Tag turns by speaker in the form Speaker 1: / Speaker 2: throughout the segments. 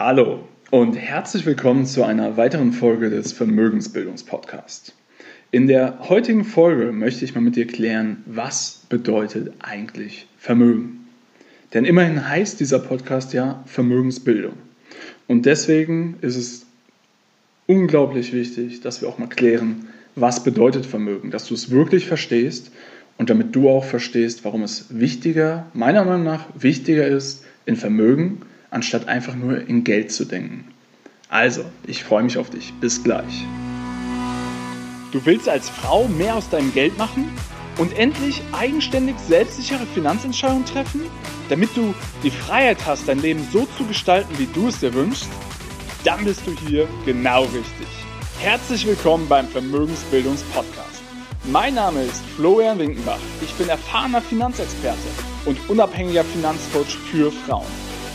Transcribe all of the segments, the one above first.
Speaker 1: Hallo und herzlich willkommen zu einer weiteren Folge des Vermögensbildungspodcasts. In der heutigen Folge möchte ich mal mit dir klären, was bedeutet eigentlich Vermögen? Denn immerhin heißt dieser Podcast ja Vermögensbildung. Und deswegen ist es unglaublich wichtig, dass wir auch mal klären, was bedeutet Vermögen, dass du es wirklich verstehst und damit du auch verstehst, warum es wichtiger, meiner Meinung nach wichtiger ist, in Vermögen anstatt einfach nur in Geld zu denken. Also, ich freue mich auf dich. Bis gleich.
Speaker 2: Du willst als Frau mehr aus deinem Geld machen und endlich eigenständig selbstsichere Finanzentscheidungen treffen, damit du die Freiheit hast, dein Leben so zu gestalten, wie du es dir wünschst? Dann bist du hier genau richtig. Herzlich willkommen beim Vermögensbildungspodcast. Mein Name ist Florian Winkenbach. Ich bin erfahrener Finanzexperte und unabhängiger Finanzcoach für Frauen.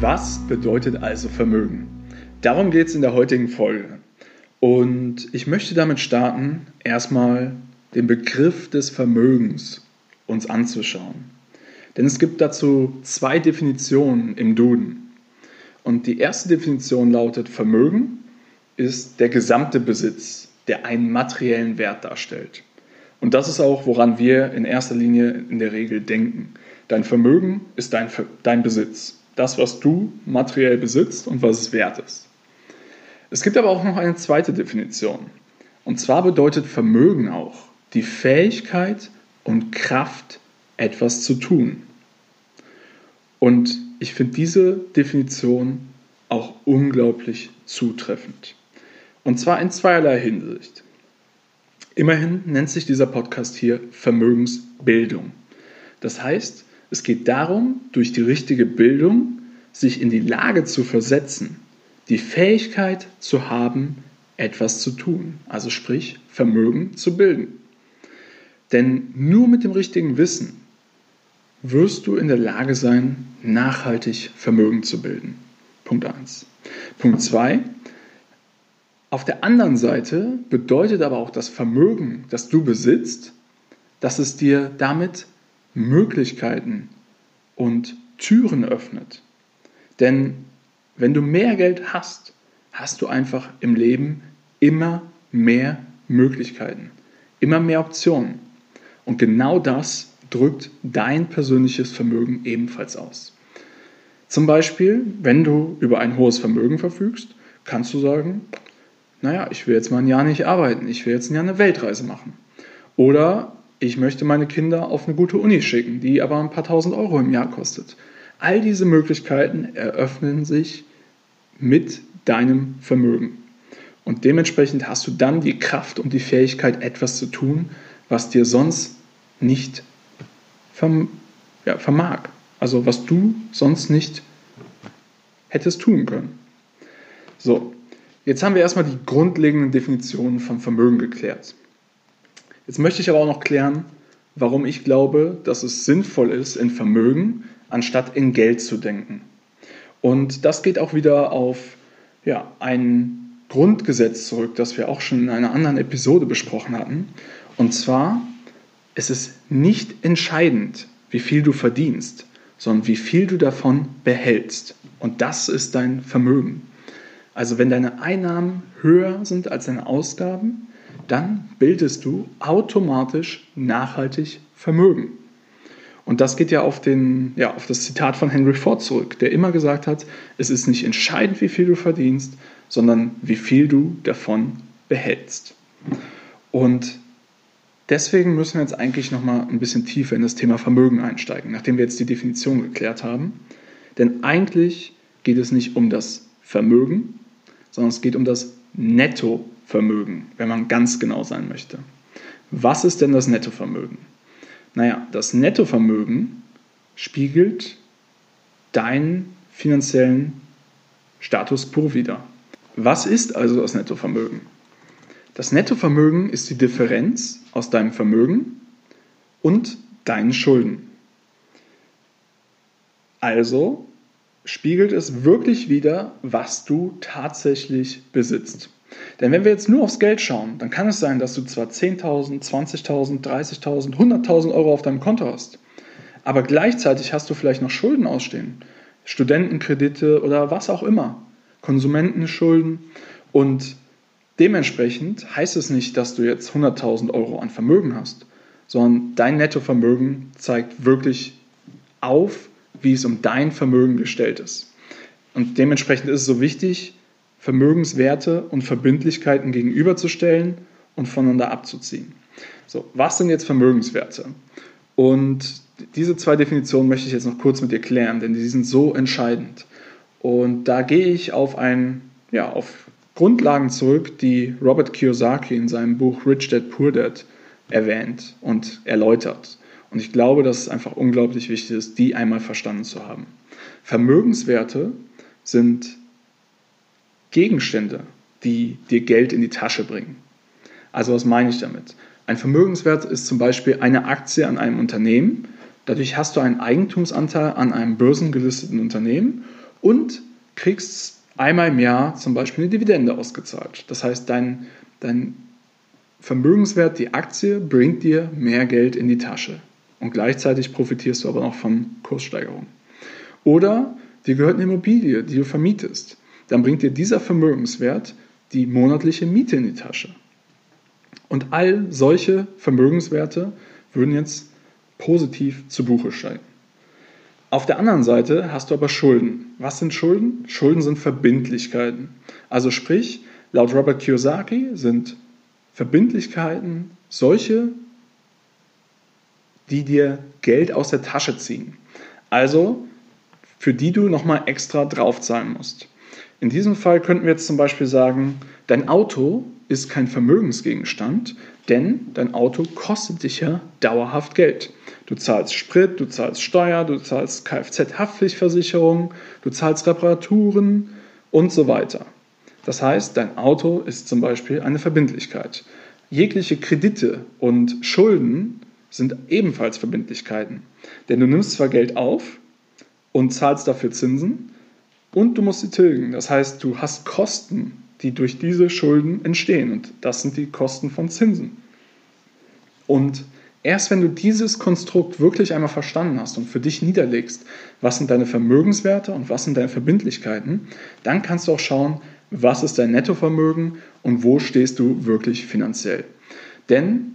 Speaker 1: Was bedeutet also Vermögen? Darum geht es in der heutigen Folge. Und ich möchte damit starten, erstmal den Begriff des Vermögens uns anzuschauen. Denn es gibt dazu zwei Definitionen im Duden. Und die erste Definition lautet, Vermögen ist der gesamte Besitz, der einen materiellen Wert darstellt. Und das ist auch, woran wir in erster Linie in der Regel denken. Dein Vermögen ist dein, dein Besitz das, was du materiell besitzt und was es wert ist. Es gibt aber auch noch eine zweite Definition. Und zwar bedeutet Vermögen auch die Fähigkeit und Kraft, etwas zu tun. Und ich finde diese Definition auch unglaublich zutreffend. Und zwar in zweierlei Hinsicht. Immerhin nennt sich dieser Podcast hier Vermögensbildung. Das heißt, es geht darum, durch die richtige Bildung sich in die Lage zu versetzen, die Fähigkeit zu haben, etwas zu tun, also sprich Vermögen zu bilden. Denn nur mit dem richtigen Wissen wirst du in der Lage sein, nachhaltig Vermögen zu bilden. Punkt 1. Punkt 2. Auf der anderen Seite bedeutet aber auch das Vermögen, das du besitzt, dass es dir damit Möglichkeiten und Türen öffnet. Denn wenn du mehr Geld hast, hast du einfach im Leben immer mehr Möglichkeiten, immer mehr Optionen. Und genau das drückt dein persönliches Vermögen ebenfalls aus. Zum Beispiel, wenn du über ein hohes Vermögen verfügst, kannst du sagen, naja, ich will jetzt mal ein Jahr nicht arbeiten, ich will jetzt ein Jahr eine Weltreise machen. Oder ich möchte meine Kinder auf eine gute Uni schicken, die aber ein paar tausend Euro im Jahr kostet. All diese Möglichkeiten eröffnen sich mit deinem Vermögen. Und dementsprechend hast du dann die Kraft und die Fähigkeit, etwas zu tun, was dir sonst nicht verm ja, vermag. Also was du sonst nicht hättest tun können. So, jetzt haben wir erstmal die grundlegenden Definitionen von Vermögen geklärt. Jetzt möchte ich aber auch noch klären, warum ich glaube, dass es sinnvoll ist, in Vermögen anstatt in Geld zu denken. Und das geht auch wieder auf ja, ein Grundgesetz zurück, das wir auch schon in einer anderen Episode besprochen hatten. Und zwar, es ist nicht entscheidend, wie viel du verdienst, sondern wie viel du davon behältst. Und das ist dein Vermögen. Also wenn deine Einnahmen höher sind als deine Ausgaben, dann bildest du automatisch nachhaltig Vermögen. Und das geht ja auf, den, ja auf das Zitat von Henry Ford zurück, der immer gesagt hat, es ist nicht entscheidend, wie viel du verdienst, sondern wie viel du davon behältst. Und deswegen müssen wir jetzt eigentlich nochmal ein bisschen tiefer in das Thema Vermögen einsteigen, nachdem wir jetzt die Definition geklärt haben. Denn eigentlich geht es nicht um das Vermögen, sondern es geht um das Nettovermögen, wenn man ganz genau sein möchte. Was ist denn das Nettovermögen? Naja, das Nettovermögen spiegelt deinen finanziellen Status quo wieder. Was ist also das Nettovermögen? Das Nettovermögen ist die Differenz aus deinem Vermögen und deinen Schulden. Also spiegelt es wirklich wieder, was du tatsächlich besitzt. Denn wenn wir jetzt nur aufs Geld schauen, dann kann es sein, dass du zwar 10.000, 20.000, 30.000, 100.000 Euro auf deinem Konto hast, aber gleichzeitig hast du vielleicht noch Schulden ausstehen. Studentenkredite oder was auch immer. Konsumentenschulden. Und dementsprechend heißt es nicht, dass du jetzt 100.000 Euro an Vermögen hast, sondern dein Nettovermögen zeigt wirklich auf, wie es um dein Vermögen gestellt ist. Und dementsprechend ist es so wichtig, Vermögenswerte und Verbindlichkeiten gegenüberzustellen und voneinander abzuziehen. So, was sind jetzt Vermögenswerte? Und diese zwei Definitionen möchte ich jetzt noch kurz mit dir klären, denn die sind so entscheidend. Und da gehe ich auf, ein, ja, auf Grundlagen zurück, die Robert Kiyosaki in seinem Buch Rich Dad Poor Dad erwähnt und erläutert. Und ich glaube, dass es einfach unglaublich wichtig ist, die einmal verstanden zu haben. Vermögenswerte sind Gegenstände, die dir Geld in die Tasche bringen. Also was meine ich damit? Ein Vermögenswert ist zum Beispiel eine Aktie an einem Unternehmen. Dadurch hast du einen Eigentumsanteil an einem börsengelisteten Unternehmen und kriegst einmal im Jahr zum Beispiel eine Dividende ausgezahlt. Das heißt, dein, dein Vermögenswert, die Aktie, bringt dir mehr Geld in die Tasche. Und gleichzeitig profitierst du aber noch von Kurssteigerungen. Oder dir gehört eine Immobilie, die du vermietest. Dann bringt dir dieser Vermögenswert die monatliche Miete in die Tasche. Und all solche Vermögenswerte würden jetzt positiv zu Buche steigen. Auf der anderen Seite hast du aber Schulden. Was sind Schulden? Schulden sind Verbindlichkeiten. Also sprich, laut Robert Kiyosaki sind Verbindlichkeiten solche, die dir Geld aus der Tasche ziehen. Also für die du nochmal extra draufzahlen musst. In diesem Fall könnten wir jetzt zum Beispiel sagen, dein Auto ist kein Vermögensgegenstand, denn dein Auto kostet dich ja dauerhaft Geld. Du zahlst Sprit, du zahlst Steuer, du zahlst Kfz-Haftpflichtversicherung, du zahlst Reparaturen und so weiter. Das heißt, dein Auto ist zum Beispiel eine Verbindlichkeit. Jegliche Kredite und Schulden sind ebenfalls Verbindlichkeiten. Denn du nimmst zwar Geld auf und zahlst dafür Zinsen und du musst sie tilgen. Das heißt, du hast Kosten, die durch diese Schulden entstehen und das sind die Kosten von Zinsen. Und Erst wenn du dieses Konstrukt wirklich einmal verstanden hast und für dich niederlegst, was sind deine Vermögenswerte und was sind deine Verbindlichkeiten, dann kannst du auch schauen, was ist dein Nettovermögen und wo stehst du wirklich finanziell. Denn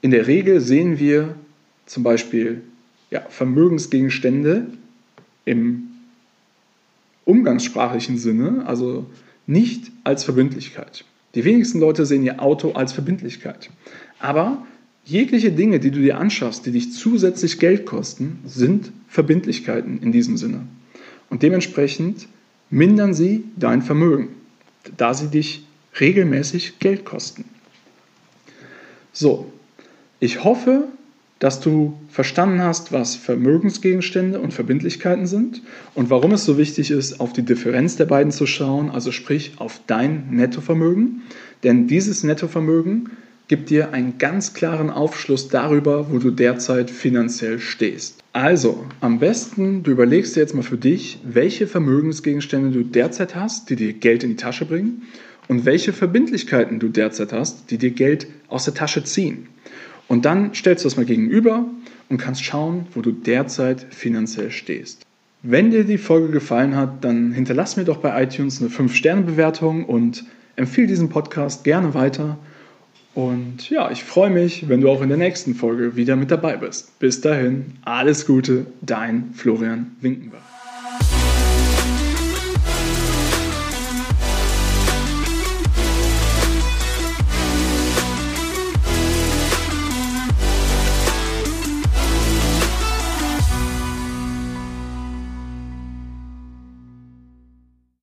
Speaker 1: in der Regel sehen wir zum Beispiel ja, Vermögensgegenstände im umgangssprachlichen Sinne, also nicht als Verbindlichkeit. Die wenigsten Leute sehen ihr Auto als Verbindlichkeit. Aber Jegliche Dinge, die du dir anschaffst, die dich zusätzlich Geld kosten, sind Verbindlichkeiten in diesem Sinne. Und dementsprechend mindern sie dein Vermögen, da sie dich regelmäßig Geld kosten. So, ich hoffe, dass du verstanden hast, was Vermögensgegenstände und Verbindlichkeiten sind und warum es so wichtig ist, auf die Differenz der beiden zu schauen, also sprich auf dein Nettovermögen. Denn dieses Nettovermögen gibt dir einen ganz klaren Aufschluss darüber, wo du derzeit finanziell stehst. Also, am besten, du überlegst dir jetzt mal für dich, welche Vermögensgegenstände du derzeit hast, die dir Geld in die Tasche bringen und welche Verbindlichkeiten du derzeit hast, die dir Geld aus der Tasche ziehen. Und dann stellst du das mal gegenüber und kannst schauen, wo du derzeit finanziell stehst. Wenn dir die Folge gefallen hat, dann hinterlass mir doch bei iTunes eine 5-Sterne-Bewertung und empfehle diesen Podcast gerne weiter. Und ja, ich freue mich, wenn du auch in der nächsten Folge wieder mit dabei bist. Bis dahin, alles Gute, dein Florian Winkenbach.